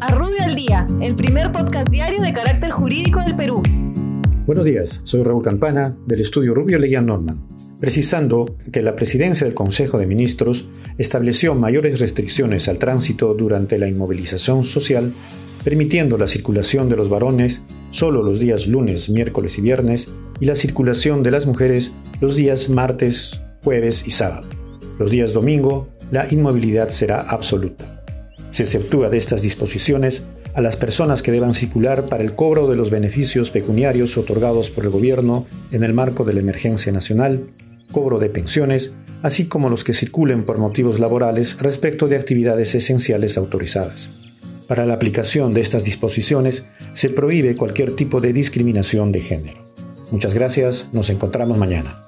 A Rubio al Día, el primer podcast diario de carácter jurídico del Perú. Buenos días, soy Raúl Campana del estudio Rubio Leguía Norman, precisando que la presidencia del Consejo de Ministros estableció mayores restricciones al tránsito durante la inmovilización social, permitiendo la circulación de los varones solo los días lunes, miércoles y viernes y la circulación de las mujeres los días martes, jueves y sábado. Los días domingo, la inmovilidad será absoluta. Se exceptúa de estas disposiciones a las personas que deban circular para el cobro de los beneficios pecuniarios otorgados por el gobierno en el marco de la emergencia nacional, cobro de pensiones, así como los que circulen por motivos laborales respecto de actividades esenciales autorizadas. Para la aplicación de estas disposiciones se prohíbe cualquier tipo de discriminación de género. Muchas gracias, nos encontramos mañana.